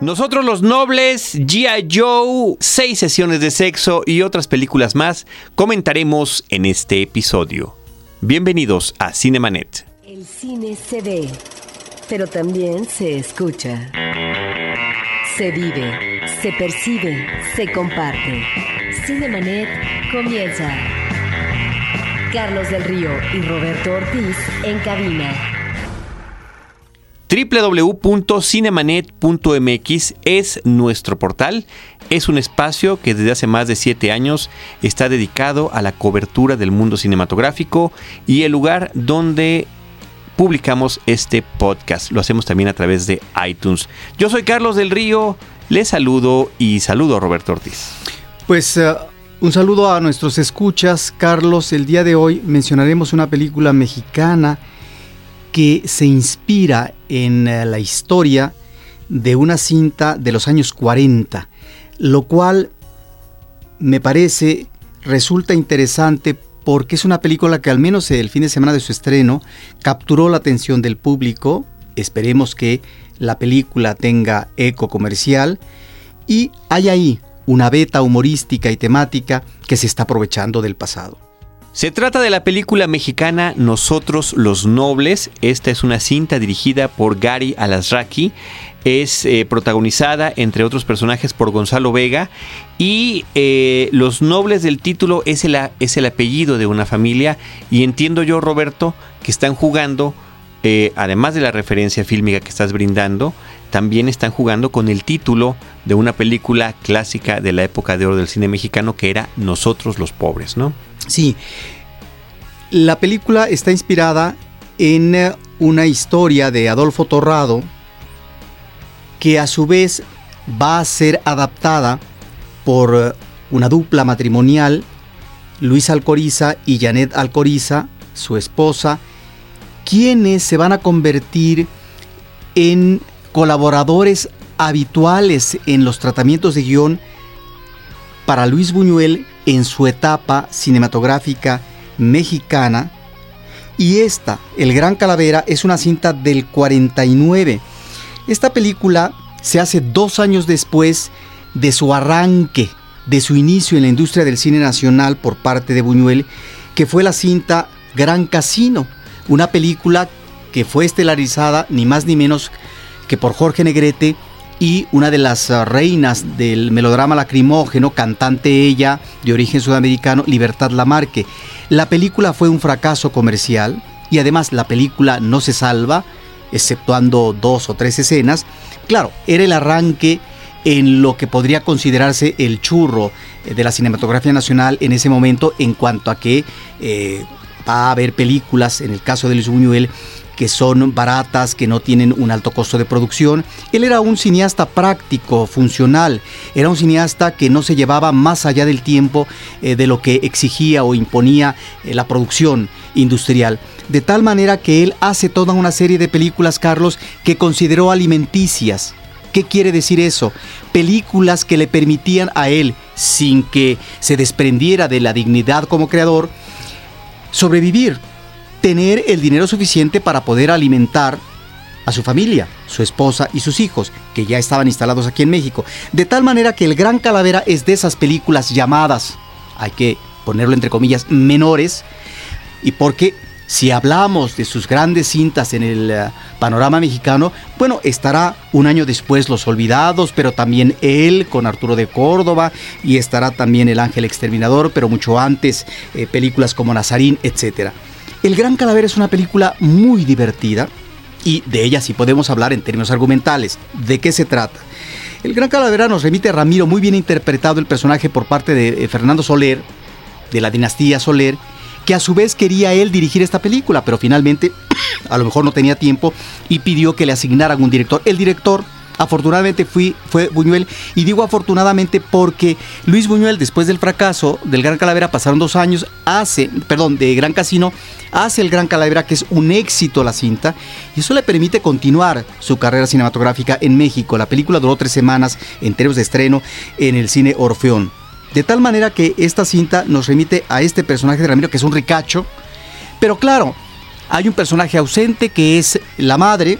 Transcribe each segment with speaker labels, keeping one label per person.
Speaker 1: Nosotros los nobles, G.I. Joe, seis sesiones de sexo y otras películas más comentaremos en este episodio. Bienvenidos a Cinemanet.
Speaker 2: El cine se ve, pero también se escucha. Se vive, se percibe, se comparte. Cinemanet comienza. Carlos del Río y Roberto Ortiz en cabina
Speaker 1: www.cinemanet.mx es nuestro portal. Es un espacio que desde hace más de siete años está dedicado a la cobertura del mundo cinematográfico y el lugar donde publicamos este podcast. Lo hacemos también a través de iTunes. Yo soy Carlos del Río, les saludo y saludo a Roberto Ortiz.
Speaker 3: Pues uh, un saludo a nuestros escuchas. Carlos, el día de hoy mencionaremos una película mexicana que se inspira en eh, la historia de una cinta de los años 40, lo cual me parece resulta interesante porque es una película que al menos el fin de semana de su estreno capturó la atención del público, esperemos que la película tenga eco comercial y hay ahí una beta humorística y temática que se está aprovechando del pasado.
Speaker 1: Se trata de la película mexicana Nosotros los Nobles. Esta es una cinta dirigida por Gary Alasraki. Es eh, protagonizada, entre otros personajes, por Gonzalo Vega. Y eh, Los Nobles del título es el, es el apellido de una familia. Y entiendo yo, Roberto, que están jugando, eh, además de la referencia fílmica que estás brindando, también están jugando con el título de una película clásica de la época de oro del cine mexicano que era Nosotros los Pobres, ¿no?
Speaker 3: Sí, la película está inspirada en eh, una historia de Adolfo Torrado que a su vez va a ser adaptada por eh, una dupla matrimonial, Luis Alcoriza y Janet Alcoriza, su esposa, quienes se van a convertir en colaboradores habituales en los tratamientos de guion para Luis Buñuel en su etapa cinematográfica mexicana. Y esta, El Gran Calavera, es una cinta del 49. Esta película se hace dos años después de su arranque, de su inicio en la industria del cine nacional por parte de Buñuel, que fue la cinta Gran Casino, una película que fue estelarizada ni más ni menos que por Jorge Negrete y una de las ah, reinas del melodrama lacrimógeno, cantante ella, de origen sudamericano, Libertad Lamarque. La película fue un fracaso comercial y además la película no se salva, exceptuando dos o tres escenas. Claro, era el arranque en lo que podría considerarse el churro eh, de la cinematografía nacional en ese momento en cuanto a que eh, va a haber películas, en el caso de Luis Buñuel, que son baratas, que no tienen un alto costo de producción. Él era un cineasta práctico, funcional, era un cineasta que no se llevaba más allá del tiempo eh, de lo que exigía o imponía eh, la producción industrial. De tal manera que él hace toda una serie de películas, Carlos, que consideró alimenticias. ¿Qué quiere decir eso? Películas que le permitían a él, sin que se desprendiera de la dignidad como creador, sobrevivir, tener el dinero suficiente para poder alimentar a su familia, su esposa y sus hijos, que ya estaban instalados aquí en México. De tal manera que El Gran Calavera es de esas películas llamadas, hay que ponerlo entre comillas, menores, y porque si hablamos de sus grandes cintas en el eh, panorama mexicano, bueno, estará un año después Los Olvidados, pero también él con Arturo de Córdoba, y estará también El Ángel Exterminador, pero mucho antes eh, películas como Nazarín, etcétera. El Gran Calavera es una película muy divertida y de ella sí podemos hablar en términos argumentales. ¿De qué se trata? El Gran Calavera nos remite a Ramiro, muy bien interpretado el personaje por parte de eh, Fernando Soler, de la dinastía Soler, que a su vez quería él dirigir esta película, pero finalmente a lo mejor no tenía tiempo y pidió que le asignaran un director. El director Afortunadamente fue Buñuel y digo afortunadamente porque Luis Buñuel después del fracaso del Gran Calavera pasaron dos años, hace, perdón, de Gran Casino, hace el Gran Calavera que es un éxito la cinta y eso le permite continuar su carrera cinematográfica en México. La película duró tres semanas en términos de estreno en el cine Orfeón. De tal manera que esta cinta nos remite a este personaje de Ramiro que es un ricacho, pero claro, hay un personaje ausente que es la madre,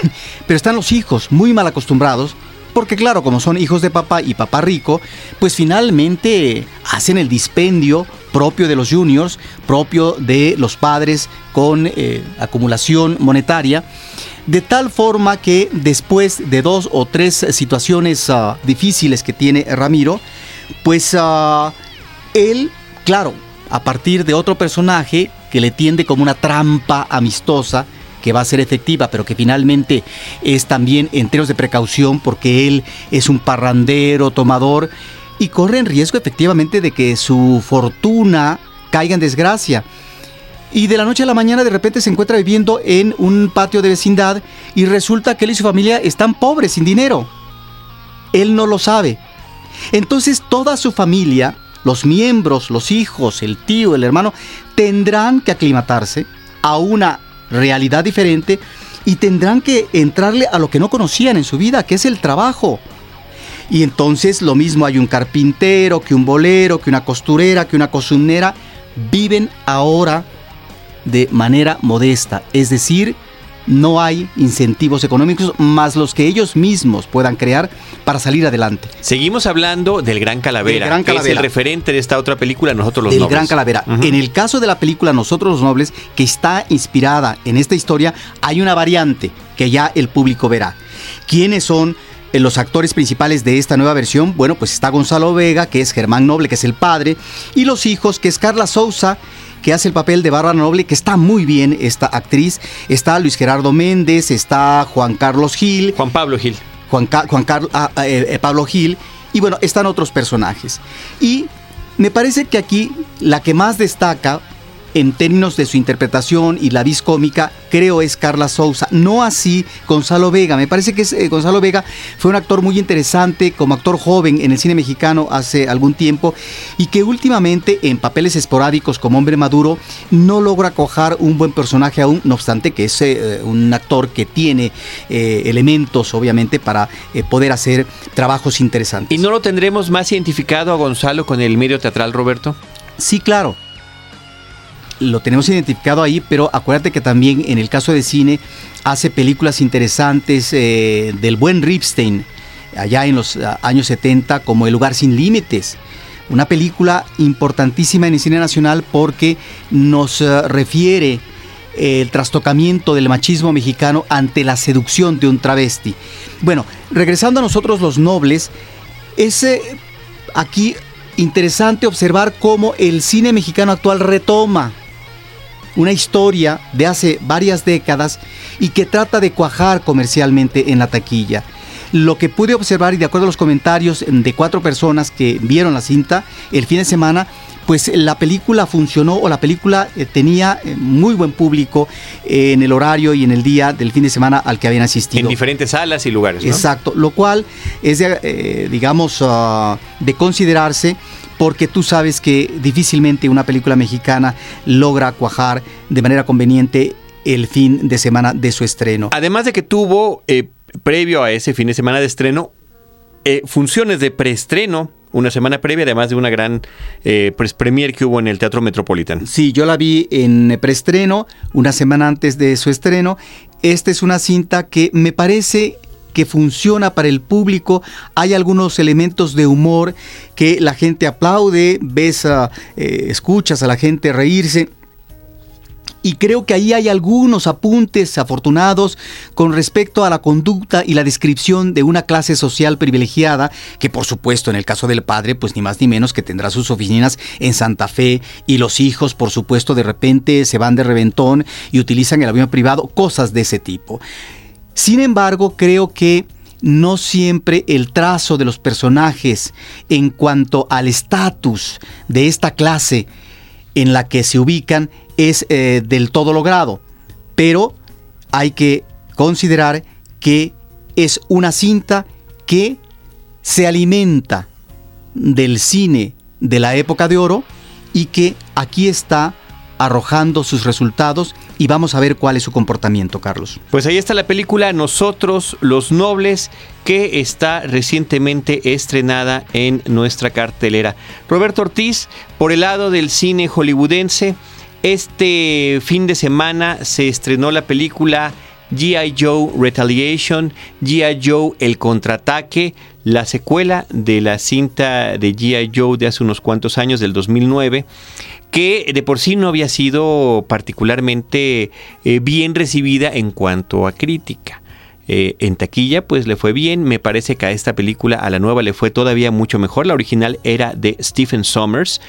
Speaker 3: Pero están los hijos muy mal acostumbrados porque claro, como son hijos de papá y papá rico, pues finalmente hacen el dispendio propio de los juniors, propio de los padres con eh, acumulación monetaria, de tal forma que después de dos o tres situaciones ah, difíciles que tiene Ramiro, pues ah, él, claro, a partir de otro personaje que le tiende como una trampa amistosa, que va a ser efectiva, pero que finalmente es también enteros de precaución porque él es un parrandero, tomador, y corre en riesgo efectivamente de que su fortuna caiga en desgracia. Y de la noche a la mañana de repente se encuentra viviendo en un patio de vecindad y resulta que él y su familia están pobres, sin dinero. Él no lo sabe. Entonces toda su familia, los miembros, los hijos, el tío, el hermano, tendrán que aclimatarse a una realidad diferente y tendrán que entrarle a lo que no conocían en su vida, que es el trabajo. Y entonces lo mismo hay un carpintero, que un bolero, que una costurera, que una cocinera, viven ahora de manera modesta, es decir, no hay incentivos económicos más los que ellos mismos puedan crear para salir adelante.
Speaker 1: Seguimos hablando del Gran Calavera,
Speaker 3: Gran
Speaker 1: que es el referente de esta otra película, Nosotros los
Speaker 3: del
Speaker 1: Nobles.
Speaker 3: Gran Calavera. En el caso de la película Nosotros los Nobles, que está inspirada en esta historia, hay una variante que ya el público verá. ¿Quiénes son los actores principales de esta nueva versión? Bueno, pues está Gonzalo Vega, que es Germán Noble, que es el padre, y los hijos, que es Carla Souza, que hace el papel de Bárbara Noble, que está muy bien esta actriz. Está Luis Gerardo Méndez, está Juan Carlos Gil,
Speaker 1: Juan Pablo Gil.
Speaker 3: Juan, Ca- Juan Carlos, ah, ah, eh, eh, Pablo Gil, y bueno, están otros personajes. Y me parece que aquí la que más destaca en términos de su interpretación y la vis cómica, creo es Carla Souza, no así Gonzalo Vega. Me parece que es, eh, Gonzalo Vega fue un actor muy interesante como actor joven en el cine mexicano hace algún tiempo y que últimamente en papeles esporádicos como hombre maduro no logra cojar un buen personaje aún, no obstante que es eh, un actor que tiene eh, elementos obviamente para poder hacer trabajos interesantes.
Speaker 1: ¿Y no lo tendremos más identificado a Gonzalo con el medio teatral, Roberto?
Speaker 3: Sí, claro. Lo tenemos identificado ahí, pero acuérdate que también en el caso de cine hace películas interesantes eh, del buen Ripstein, allá en los ah, años 70, como El lugar sin límites. Una película importantísima en el cine nacional porque nos eh, refiere el trastocamiento del machismo mexicano ante la seducción de un travesti. Bueno, regresando a nosotros los nobles, es eh, aquí interesante observar cómo el cine mexicano actual retoma una historia de hace varias décadas y que trata de cuajar comercialmente en la taquilla. Lo que pude observar y de acuerdo a los comentarios de cuatro personas que vieron la cinta el fin de semana, pues la película funcionó o la película eh, tenía eh, muy buen público eh, en el horario y en el día del fin de semana al que habían asistido.
Speaker 1: En diferentes salas y lugares, ¿no?
Speaker 3: Exacto, lo cual es, de, eh, digamos, ah, de considerarse porque tú sabes que difícilmente una película mexicana logra cuajar de manera conveniente el fin de semana de su estreno.
Speaker 1: Además de que tuvo, eh, previo a ese fin de semana de estreno, eh, funciones de preestreno, una semana previa, además de una gran eh, premier que hubo en el Teatro Metropolitan.
Speaker 3: Sí, yo la vi en preestreno, una semana antes de su estreno. Esta es una cinta que me parece que funciona para el público. Hay algunos elementos de humor que la gente aplaude, ves, eh, escuchas a la gente reírse. Y creo que ahí hay algunos apuntes afortunados con respecto a la conducta y la descripción de una clase social privilegiada, que por supuesto en el caso del padre, pues ni más ni menos que tendrá sus oficinas en Santa Fe y los hijos, por supuesto, de repente se van de reventón y utilizan el avión privado, cosas de ese tipo. Sin embargo, creo que no siempre el trazo de los personajes en cuanto al estatus de esta clase en la que se ubican es eh, del todo logrado. Pero hay que considerar que es una cinta que se alimenta del cine de la época de oro y que aquí está arrojando sus resultados y vamos a ver cuál es su comportamiento, Carlos.
Speaker 1: Pues ahí está la película Nosotros los Nobles que está recientemente estrenada en nuestra cartelera. Roberto Ortiz, por el lado del cine hollywoodense, este fin de semana se estrenó la película GI Joe Retaliation, GI Joe El contraataque, la secuela de la cinta de GI Joe de hace unos cuantos años del 2009 que de por sí no había sido particularmente eh, bien recibida en cuanto a crítica. Eh, en taquilla pues le fue bien, me parece que a esta película, a la nueva le fue todavía mucho mejor, la original era de Stephen Sommers,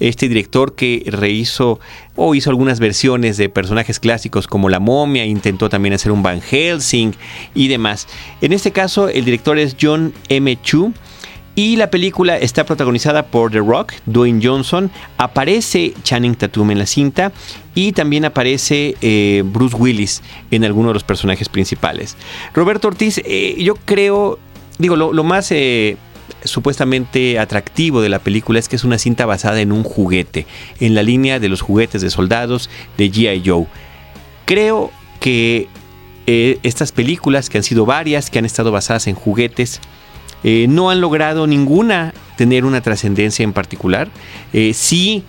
Speaker 1: este director que rehizo o hizo algunas versiones de personajes clásicos como La momia, intentó también hacer un Van Helsing y demás. En este caso el director es John M. Chu, y la película está protagonizada por The Rock, Dwayne Johnson, aparece Channing Tatum en la cinta y también aparece eh, Bruce Willis en alguno de los personajes principales. Roberto Ortiz, eh, yo creo, digo, lo, más eh, supuestamente atractivo de la película es que es una cinta basada en un juguete, en la línea de los juguetes de soldados de GI Joe. Creo que estas películas, que han sido varias, que han estado basadas en juguetes, eh, no han logrado ninguna tener una trascendencia en particular. Eh, si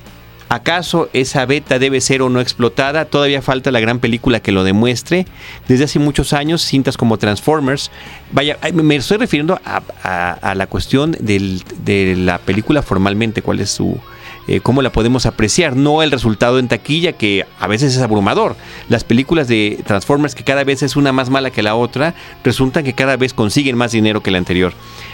Speaker 1: acaso esa beta debe ser o no explotada, todavía falta la gran película que lo demuestre. Desde hace muchos años, cintas como Transformers, vaya, me estoy refiriendo a, la cuestión de la película formalmente, cuál es su, eh, cómo la podemos apreciar, no el resultado en taquilla que a veces es abrumador. Las películas de Transformers que cada vez es una más mala que la otra, resultan que cada vez consiguen más dinero que la anterior.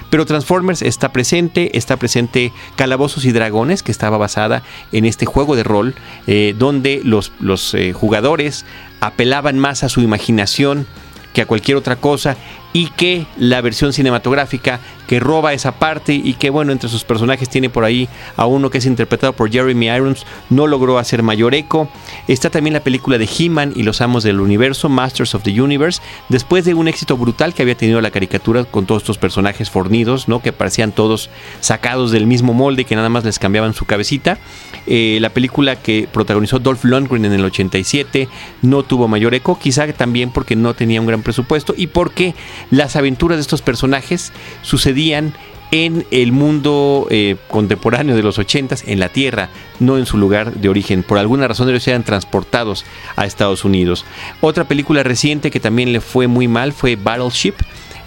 Speaker 1: Pero Transformers está presente, está presente Calabozos y Dragones, que estaba basada en este juego de rol, eh, donde los, los eh, jugadores apelaban más a su imaginación que a cualquier otra cosa y que la versión cinematográfica que roba esa parte y que bueno entre sus personajes tiene por ahí a uno que es interpretado por Jeremy Irons no logró hacer mayor eco. Está también la película de He-Man y los amos del universo Masters of the Universe después de un éxito brutal que había tenido la caricatura con todos estos personajes fornidos no que parecían todos sacados del mismo molde que nada más les cambiaban su cabecita. Eh, la película que protagonizó Dolph Lundgren en el 87 no tuvo mayor eco quizá también porque no tenía un gran presupuesto y porque las aventuras de estos personajes sucedían en el mundo eh, contemporáneo de los 80 en la Tierra, no en su lugar de origen. Por alguna razón ellos eran transportados a Estados Unidos. Otra película reciente que también le fue muy mal fue Battleship.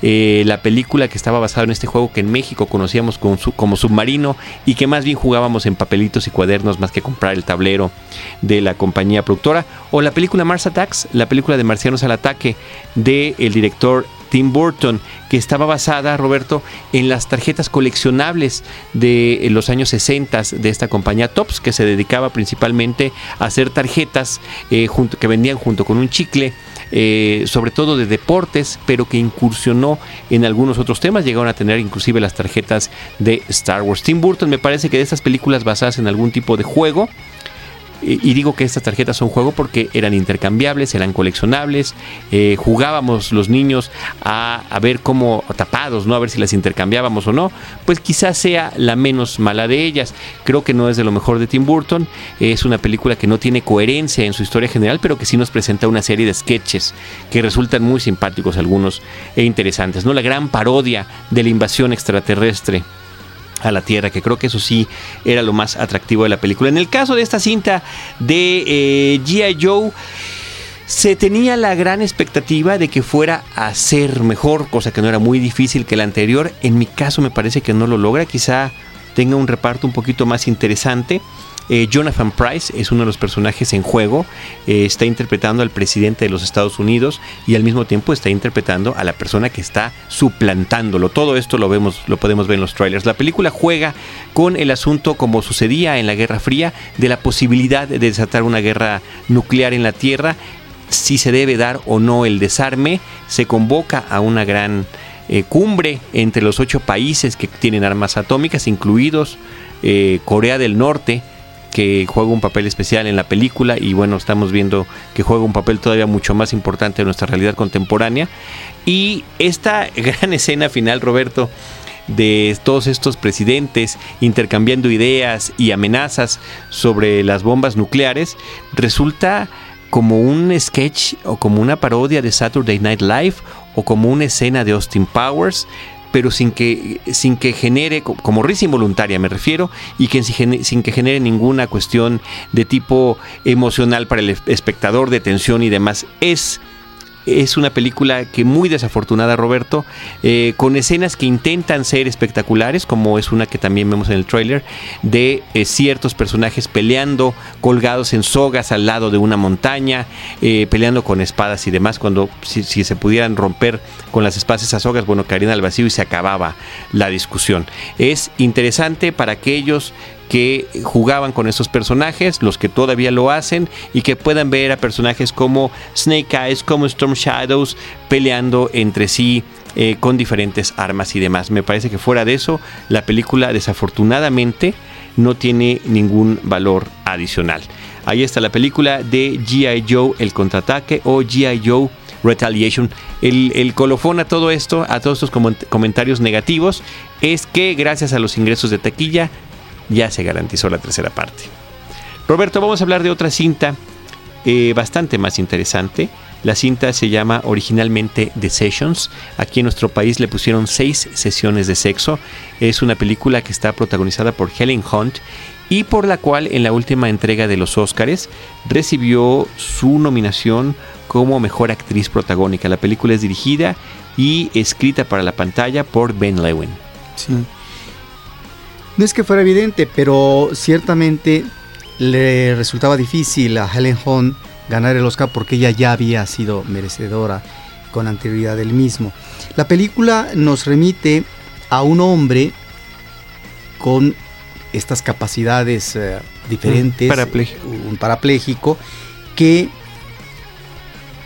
Speaker 1: Eh, la película que estaba basada en este juego que en México conocíamos como, submarino y que más bien jugábamos en papelitos y cuadernos más que comprar el tablero de la compañía productora. O la película Mars Attacks, la película de Marcianos al Ataque del el director Tim Burton, que estaba basada, Roberto, en las tarjetas coleccionables de los años 60 de esta compañía Tops, que se dedicaba principalmente a hacer tarjetas eh, que vendían junto con un chicle. Eh, sobre todo de deportes, pero que incursionó en algunos otros temas. Llegaron a tener inclusive las tarjetas de Star Wars. Tim Burton me parece que de estas películas basadas en algún tipo de juego, y, digo que estas tarjetas son juego porque eran intercambiables, eran coleccionables, eh, jugábamos los niños a, ver cómo, tapados, ¿no? A ver si las intercambiábamos o no. Pues quizás sea la menos mala de ellas. Creo que no es de lo mejor de Tim Burton. Es una película que no tiene coherencia en su historia general, pero que sí nos presenta una serie de sketches que resultan muy simpáticos algunos e interesantes, ¿no? La gran parodia de la invasión extraterrestre a la Tierra, que creo que eso sí era lo más atractivo de la película. En el caso de esta cinta de eh, G.I. Joe, se tenía la gran expectativa de que fuera a ser mejor, cosa que no era muy difícil que la anterior. En mi caso me parece que no lo logra, quizá tenga un reparto un poquito más interesante. Eh, Jonathan Price es uno de los personajes en juego, eh, está interpretando al presidente de los Estados Unidos y al mismo tiempo está interpretando a la persona que está suplantándolo. Todo esto lo vemos, lo podemos ver en los trailers. La película juega con el asunto como sucedía en la Guerra Fría de la posibilidad de desatar una guerra nuclear en la Tierra, si se debe dar o no el desarme, se convoca a una gran eh, cumbre entre los ocho países que tienen armas atómicas, incluidos Corea del Norte, que juega un papel especial en la película y bueno, estamos viendo que juega un papel todavía mucho más importante en nuestra realidad contemporánea. Y esta gran escena final, Roberto, de todos estos presidentes intercambiando ideas y amenazas sobre las bombas nucleares, resulta como un sketch o como una parodia de Saturday Night Live o como una escena de Austin Powers pero sin que, sin que genere, como risa involuntaria me refiero, y que sin que genere ninguna cuestión de tipo emocional para el espectador, de tensión y demás. Es es una película que muy desafortunada, Roberto, eh, con escenas que intentan ser espectaculares, como es una que también vemos en el tráiler, de eh, ciertos personajes peleando colgados en sogas al lado de una montaña, eh, peleando con espadas y demás, cuando si, se pudieran romper con las espadas esas sogas, bueno, caerían al vacío y se acababa la discusión. Es interesante para aquellos que jugaban con esos personajes, los que todavía lo hacen y que puedan ver a personajes como Snake Eyes, como Storm Shadows peleando entre sí eh, con diferentes armas y demás. Me parece que fuera de eso, la película desafortunadamente no tiene ningún valor adicional. Ahí está la película de G.I. Joe El Contraataque o G.I. Joe Retaliation. El, el, colofón a todo esto, a todos estos comentarios negativos, es que gracias a los ingresos de taquilla ya se garantizó la tercera parte. Roberto, vamos a hablar de otra cinta eh, bastante más interesante. La cinta se llama originalmente The Sessions. Aquí en nuestro país le pusieron seis sesiones de sexo. Es una película que está protagonizada por Helen Hunt y por la cual en la última entrega de los Oscars recibió su nominación como mejor actriz protagónica. La película es dirigida y escrita para la pantalla por Ben Lewin.
Speaker 3: Sí. No es que fuera evidente, pero ciertamente le resultaba difícil a Helen Hunt ganar el Oscar porque ella ya había sido merecedora con anterioridad del mismo. La película nos remite a un hombre con estas capacidades eh, diferentes, un parapléjico, que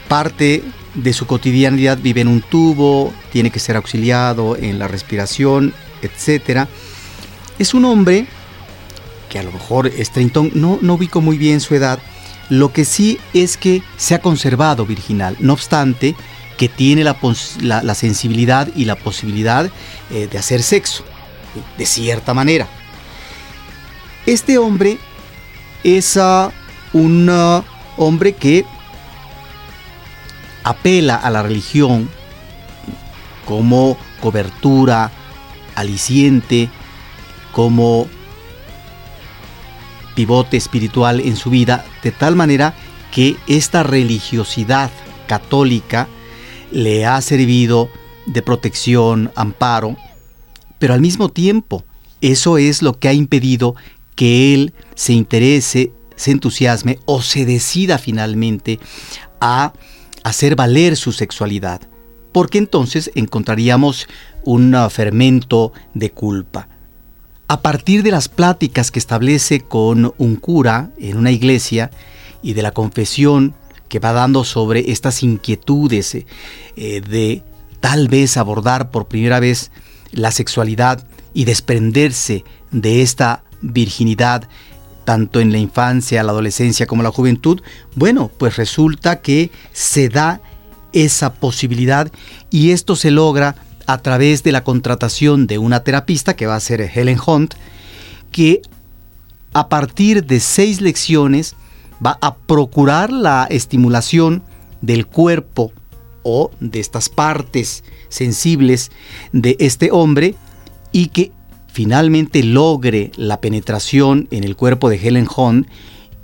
Speaker 3: parte de su cotidianidad vive en un tubo, tiene que ser auxiliado en la respiración, etcétera es un hombre que a lo mejor es treintón, no, no ubico muy bien su edad. Lo que sí es que se ha conservado virginal. No obstante, que tiene la, sensibilidad y la posibilidad eh, de hacer sexo, de cierta manera. Este hombre es ah, un ah, hombre que apela a la religión como cobertura, aliciente, como pivote espiritual en su vida, de tal manera que esta religiosidad católica le ha servido de protección, amparo, pero al mismo tiempo eso es lo que ha impedido que él se interese, se entusiasme o se decida finalmente a hacer valer su sexualidad, porque entonces encontraríamos un fermento de culpa a partir de las pláticas que establece con un cura en una iglesia y de la confesión que va dando sobre estas inquietudes eh, de tal vez abordar por primera vez la sexualidad y desprenderse de esta virginidad tanto en la infancia, la adolescencia como la juventud, bueno, pues resulta que se da esa posibilidad y esto se logra a través de la contratación de una terapista, que va a ser Helen Hunt, que a partir de seis lecciones va a procurar la estimulación del cuerpo o de estas partes sensibles de este hombre y que finalmente logre la penetración en el cuerpo de Helen Hunt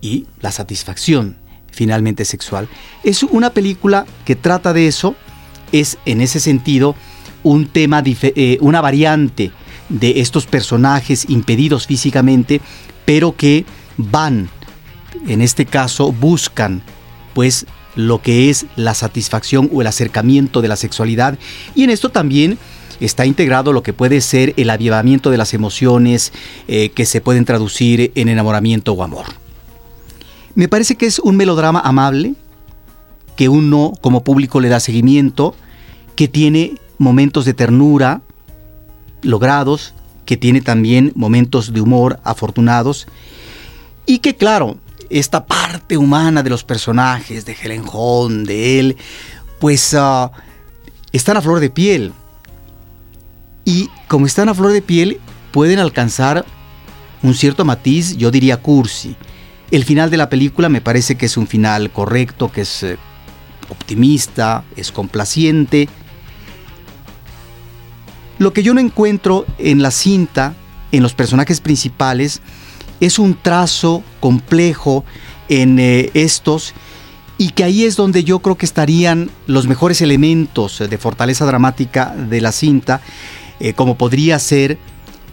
Speaker 3: y la satisfacción finalmente sexual. Es una película que trata de eso, es en ese sentido un tema, eh, una variante de estos personajes impedidos físicamente, pero que van, en este caso, buscan, pues, lo que es la satisfacción o el acercamiento de la sexualidad. Y en esto también está integrado lo que puede ser el avivamiento de las emociones eh, que se pueden traducir en enamoramiento o amor. Me parece que es un melodrama amable, que uno como público le da seguimiento, que tiene momentos de ternura logrados, que tiene también momentos de humor afortunados y que claro, esta parte humana de los personajes, de Helen Hunt, de él, pues uh, están a flor de piel. Y como están a flor de piel, pueden alcanzar un cierto matiz, yo diría cursi. El final de la película me parece que es un final correcto, que es eh, optimista, es complaciente, lo que yo no encuentro en la cinta, en los personajes principales, es un trazo complejo en eh, estos y que ahí es donde yo creo que estarían los mejores elementos de fortaleza dramática de la cinta, eh, como podría ser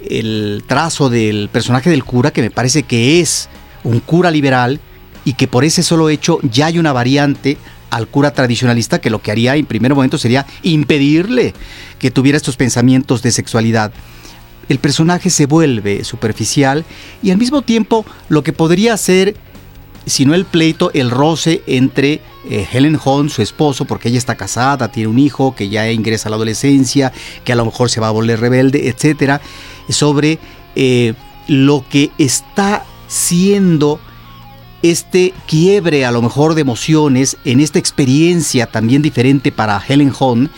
Speaker 3: el trazo del personaje del cura, que me parece que es un cura liberal y que por ese solo hecho ya hay una variante al cura tradicionalista que lo que haría en primer momento sería impedirle que tuviera estos pensamientos de sexualidad. El personaje se vuelve superficial y al mismo tiempo lo que podría ser, si no el pleito, el roce entre eh, Helen Hunt, su esposo, porque ella está casada, tiene un hijo que ya ingresa a la adolescencia, que a lo mejor se va a volver rebelde, etcétera, sobre eh, lo que está siendo este quiebre a lo mejor de emociones en esta experiencia también diferente para Helen Hunt,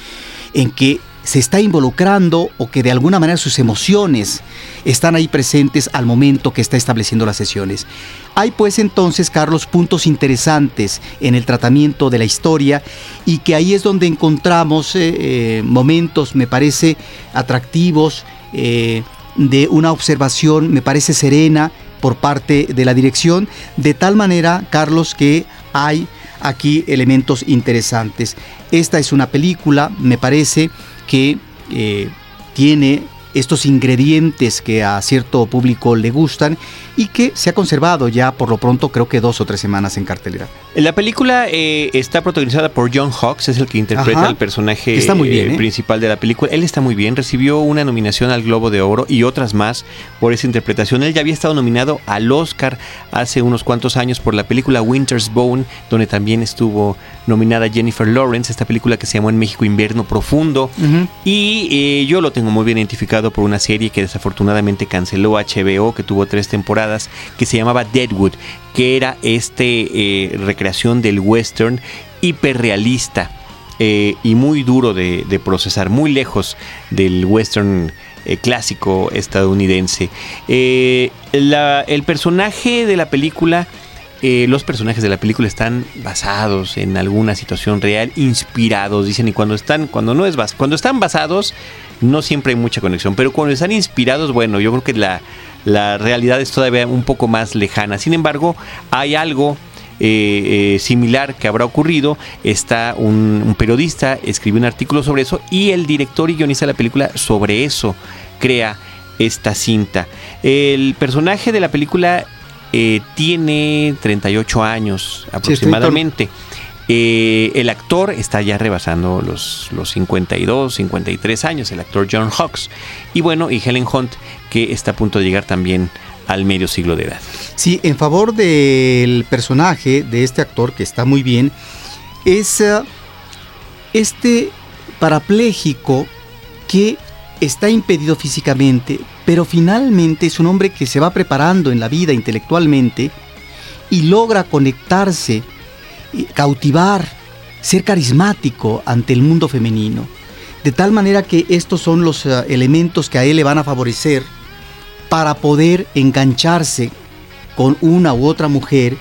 Speaker 3: en que se está involucrando o que de alguna manera sus emociones están ahí presentes al momento que está estableciendo las sesiones. Hay pues entonces, Carlos, puntos interesantes en el tratamiento de la historia y que ahí es donde encontramos eh, eh, momentos, me parece, atractivos, eh, de una observación, me parece, serena por parte de la dirección, de tal manera, Carlos, que hay aquí elementos interesantes. Esta es una película, me parece, que eh, tiene estos ingredientes que a cierto público le gustan y que se ha conservado ya por lo pronto creo que dos o tres semanas en cartelera.
Speaker 1: La película eh, está protagonizada por John Hawkes, es el que interpreta al personaje
Speaker 3: está muy bien,
Speaker 1: eh, principal de la película. Él está muy bien, recibió una nominación al Globo de Oro y otras más por esa interpretación. Él ya había estado nominado al Oscar hace unos cuantos años por la película Winter's Bone, donde también estuvo nominada Jennifer Lawrence, esta película que se llamó en México Invierno Profundo. Y eh, yo lo tengo muy bien identificado por una serie que desafortunadamente canceló HBO, que tuvo tres temporadas que se llamaba Deadwood, que era este eh, recreación del western hiperrealista eh, y muy duro de, procesar, muy lejos del western eh, clásico estadounidense. el personaje de la película los personajes de la película están basados en alguna situación real, inspirados, dicen, y cuando están, cuando no es cuando están basados, no siempre hay mucha conexión, pero cuando están inspirados, bueno, yo creo que la, la realidad es todavía un poco más lejana. Sin embargo, hay algo eh, eh, similar que habrá ocurrido. Está un, periodista, escribió un artículo sobre eso y el director y guionista de la película sobre eso crea esta cinta. El personaje de la película eh, tiene 38 años aproximadamente. El actor está ya rebasando los, los 52, 53 años, el actor John Hawks. Y bueno, y Helen Hunt que está a punto de llegar también al medio siglo de edad.
Speaker 3: Sí, en favor del personaje de este actor, que está muy bien, es eh, este parapléjico que está impedido físicamente, pero finalmente es un hombre que se va preparando en la vida intelectualmente y logra conectarse, cautivar, ser carismático ante el mundo femenino. De tal manera que estos son los eh, elementos que a él le van a favorecer para poder engancharse con una u otra mujer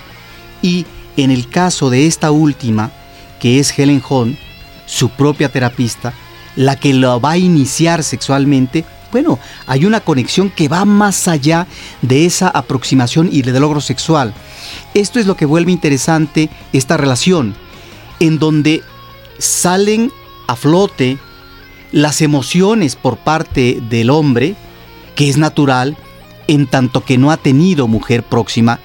Speaker 3: y en el caso de esta última, que es Helen Hunt, su propia terapista, la que lo va a iniciar sexualmente, bueno, hay una conexión que va más allá de esa aproximación y de logro sexual. Esto es lo que vuelve interesante esta relación, en donde salen a flote las emociones por parte del hombre, que es natural, en tanto que no ha tenido mujer próxima,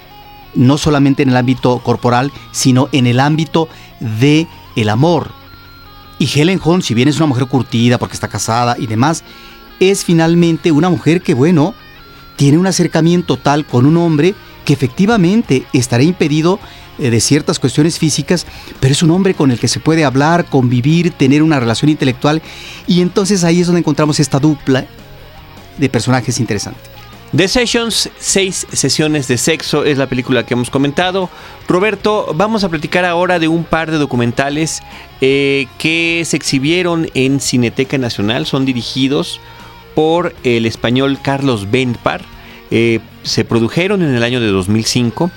Speaker 3: no solamente en el ámbito corporal, sino en el ámbito de el amor. Y Helen Hunt, si bien es una mujer curtida porque está casada y demás, es finalmente una mujer que, bueno, tiene un acercamiento tal con un hombre que efectivamente estará impedido eh, de ciertas cuestiones físicas, pero es un hombre con el que se puede hablar, convivir, tener una relación intelectual, y entonces ahí es donde encontramos esta dupla de personajes interesantes.
Speaker 1: The Sessions, seis sesiones de sexo, es la película que hemos comentado. Roberto, vamos a platicar ahora de un par de documentales eh, que se exhibieron en Cineteca Nacional, son dirigidos por el español Carlos Benpar, eh, se produjeron en el año de 2005.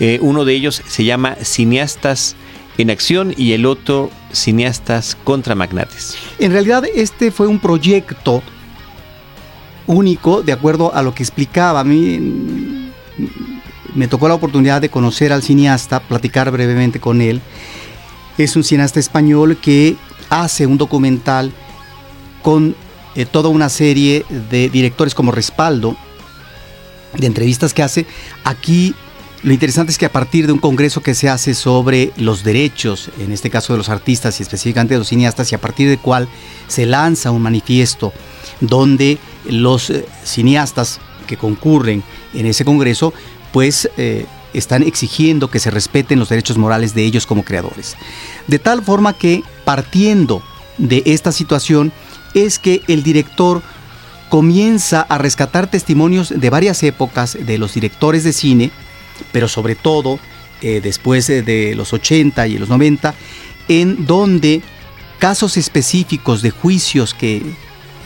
Speaker 1: Eh, uno de ellos se llama Cineastas en Acción y el otro Cineastas contra Magnates.
Speaker 3: En realidad este fue un proyecto único, de acuerdo a lo que explicaba. A mí me tocó la oportunidad de conocer al cineasta, platicar brevemente con él. Es un cineasta español que hace un documental con eh, toda una serie de directores como respaldo, de entrevistas que hace. Aquí lo interesante es que a partir de un congreso que se hace sobre los derechos, en este caso de los artistas y específicamente de los cineastas, y a partir del cual se lanza un manifiesto donde los eh, cineastas que concurren en ese congreso, pues eh, están exigiendo que se respeten los derechos morales de ellos como creadores. De tal forma que partiendo de esta situación es que el director comienza a rescatar testimonios de varias épocas de los directores de cine, pero sobre todo eh, después de los 80 y los 90, en donde casos específicos de juicios que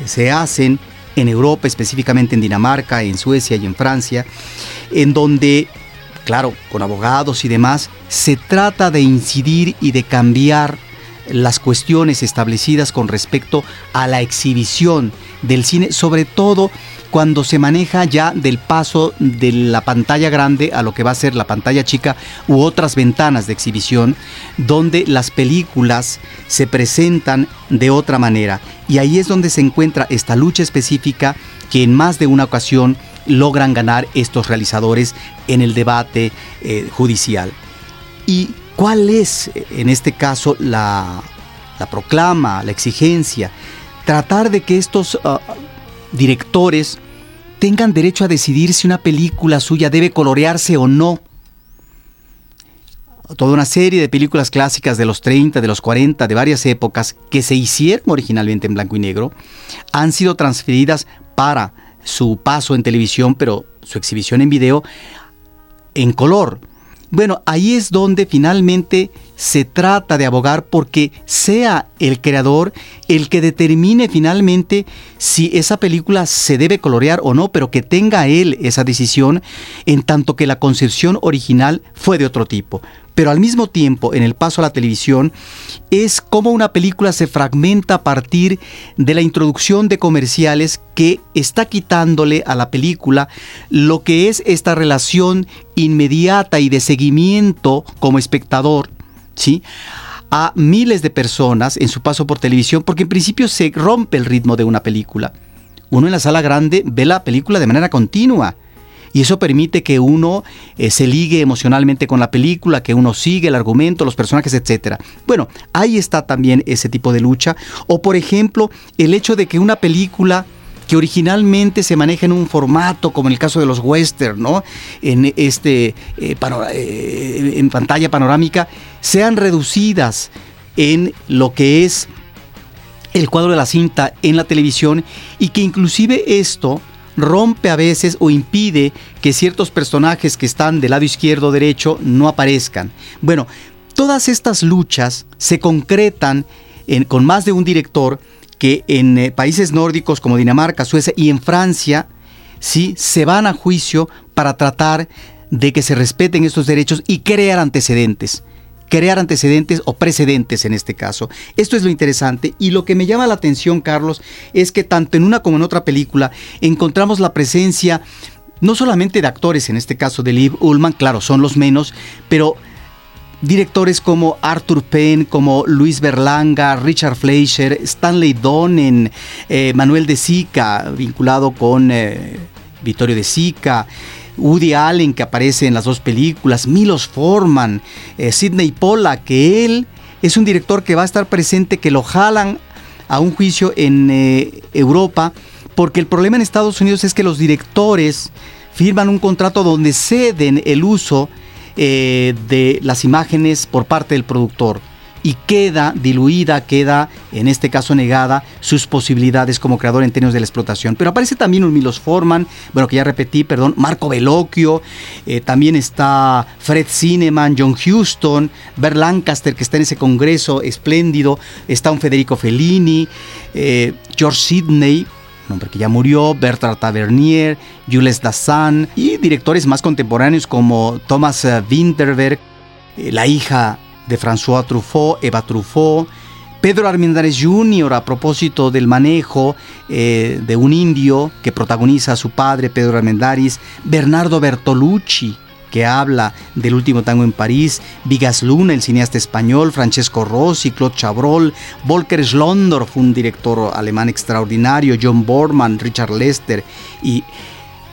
Speaker 3: se hacen en Europa, específicamente en Dinamarca, en Suecia y en Francia, en donde, claro, con abogados y demás, se trata de incidir y de cambiar las cuestiones establecidas con respecto a la exhibición del cine, sobre todo cuando se maneja ya del paso de la pantalla grande a lo que va a ser la pantalla chica u otras ventanas de exhibición, donde las películas se presentan de otra manera. Y ahí es donde se encuentra esta lucha específica que en más de una ocasión logran ganar estos realizadores en el debate eh, judicial. ¿Y cuál es, en este caso, la, proclama, la exigencia? Tratar de que estos ah, directores tengan derecho a decidir si una película suya debe colorearse o no. Toda una serie de películas clásicas de los 30, de los 40, de varias épocas, que se hicieron originalmente en blanco y negro, han sido transferidas para su paso en televisión, pero su exhibición en video, en color. Bueno, ahí es donde finalmente se trata de abogar porque sea el creador el que determine finalmente si esa película se debe colorear o no, pero que tenga él esa decisión en tanto que la concepción original fue de otro tipo. Pero al mismo tiempo en el paso a la televisión es como una película se fragmenta a partir de la introducción de comerciales que está quitándole a la película lo que es esta relación inmediata y de seguimiento como espectador, ¿sí? a miles de personas en su paso por televisión porque en principio se rompe el ritmo de una película. Uno en la sala grande ve la película de manera continua y eso permite que uno eh, se ligue emocionalmente con la película, que uno sigue el argumento, los personajes, etc. Bueno, ahí está también ese tipo de lucha. O por ejemplo, el hecho de que una película que originalmente se maneja en un formato como en el caso de los western, ¿no? En este eh, eh, en pantalla panorámica sean reducidas en lo que es el cuadro de la cinta en la televisión y que inclusive esto rompe a veces o impide que ciertos personajes que están del lado izquierdo o derecho no aparezcan. Bueno, todas estas luchas se concretan con más de un director que en eh, países nórdicos como Dinamarca, Suecia y en Francia, sí, se van a juicio para tratar de que se respeten estos derechos y crear antecedentes crear antecedentes o precedentes en este caso. Esto es lo interesante y lo que me llama la atención, Carlos, es que tanto en una como en otra película encontramos la presencia no solamente de actores, en este caso de Liv Ullman, claro, son los menos, pero directores como Arthur Penn, como Luis Berlanga, Richard Fleischer, Stanley Donen, eh, Manuel de Sica, vinculado con eh, Vittorio de Sica, Woody Allen que aparece en las dos películas, Milos Forman, eh, Sidney Pollack, que él es un director que va a estar presente, que lo jalan a un juicio en Europa, porque el problema en Estados Unidos es que los directores firman un contrato donde ceden el uso eh, de las imágenes por parte del productor y queda diluida, queda en este caso negada sus posibilidades como creador en términos de la explotación. Pero aparece también un Milos Forman, bueno, que ya repetí, perdón, Marco Bellocchio, eh, también está Fred Cineman, John Huston, Bert Lancaster, que está en ese congreso espléndido, está un Federico Fellini, eh, George Sidney, hombre que ya murió, Bertrand Tavernier, Jules Dassin y directores más contemporáneos como Thomas eh, Winterberg, la hija de François Truffaut, Eva Truffaut, Pedro Armendáriz Jr. a propósito del manejo eh, de un indio que protagoniza a su padre, Pedro Armendáriz, Bernardo Bertolucci, que habla del último tango en París, Vigas Luna, el cineasta español, Francesco Rossi, Claude Chabrol, Volker Schlondorf, un director alemán extraordinario, John Borman, Richard Lester y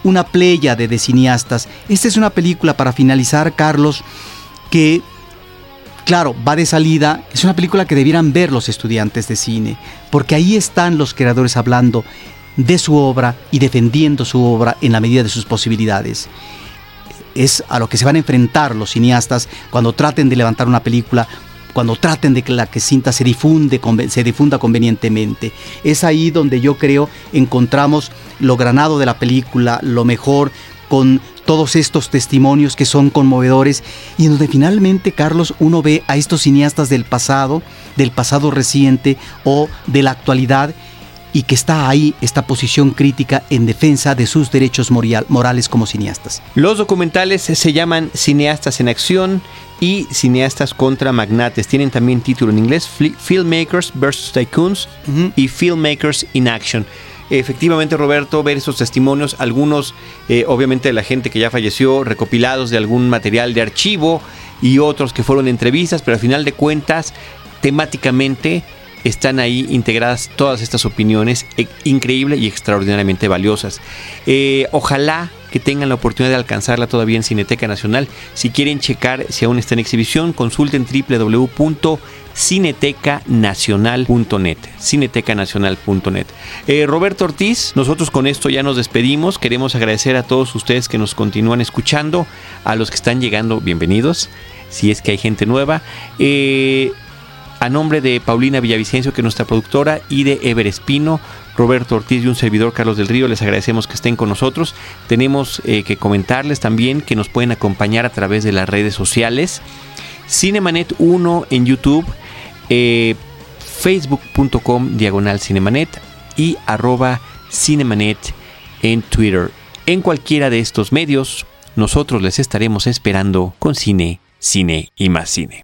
Speaker 3: una playa de cineastas. Esta es una película para finalizar, Carlos, que claro, va de salida, es una película que debieran ver los estudiantes de cine, porque ahí están los creadores hablando de su obra y defendiendo su obra en la medida de sus posibilidades. Es a lo que se van a enfrentar los cineastas cuando traten de levantar una película, cuando traten de que la que cinta se, difunde, se difunda convenientemente. Es ahí donde yo creo encontramos lo granado de la película, lo mejor, con todos estos testimonios que son conmovedores y donde finalmente, Carlos, uno ve a estos cineastas del pasado, del pasado reciente o de la actualidad y que está ahí esta posición crítica en defensa de sus derechos morales como cineastas.
Speaker 1: Los documentales se llaman Cineastas en Acción y Cineastas contra Magnates. Tienen también título en inglés, Filmmakers vs. Tycoons y Filmmakers in Action. Efectivamente, Roberto, ver esos testimonios, algunos, eh, obviamente, de la gente que ya falleció, recopilados de algún material de archivo y otros que fueron entrevistas, pero al final de cuentas, temáticamente, están ahí integradas todas estas opiniones e, increíbles y extraordinariamente valiosas. Eh, ojalá que tengan la oportunidad de alcanzarla todavía en Cineteca Nacional. Si quieren checar si aún está en exhibición, consulten www.cinetecanacional.net. Cinetecanacional.net. Eh, Roberto Ortiz, nosotros con esto ya nos despedimos. Queremos agradecer a todos ustedes que nos continúan escuchando, a los que están llegando, bienvenidos. Si es que hay gente nueva. Eh, a nombre de Paulina Villavicencio, que es nuestra productora, y de Ever Espino, Roberto Ortiz y un servidor Carlos del Río, les agradecemos que estén con nosotros. Tenemos eh, que comentarles también que nos pueden acompañar a través de las redes sociales. Cinemanet 1 en YouTube, eh, facebook.com diagonal cinemanet y arroba cinemanet en Twitter. En cualquiera de estos medios, nosotros les estaremos esperando con cine, cine y más cine.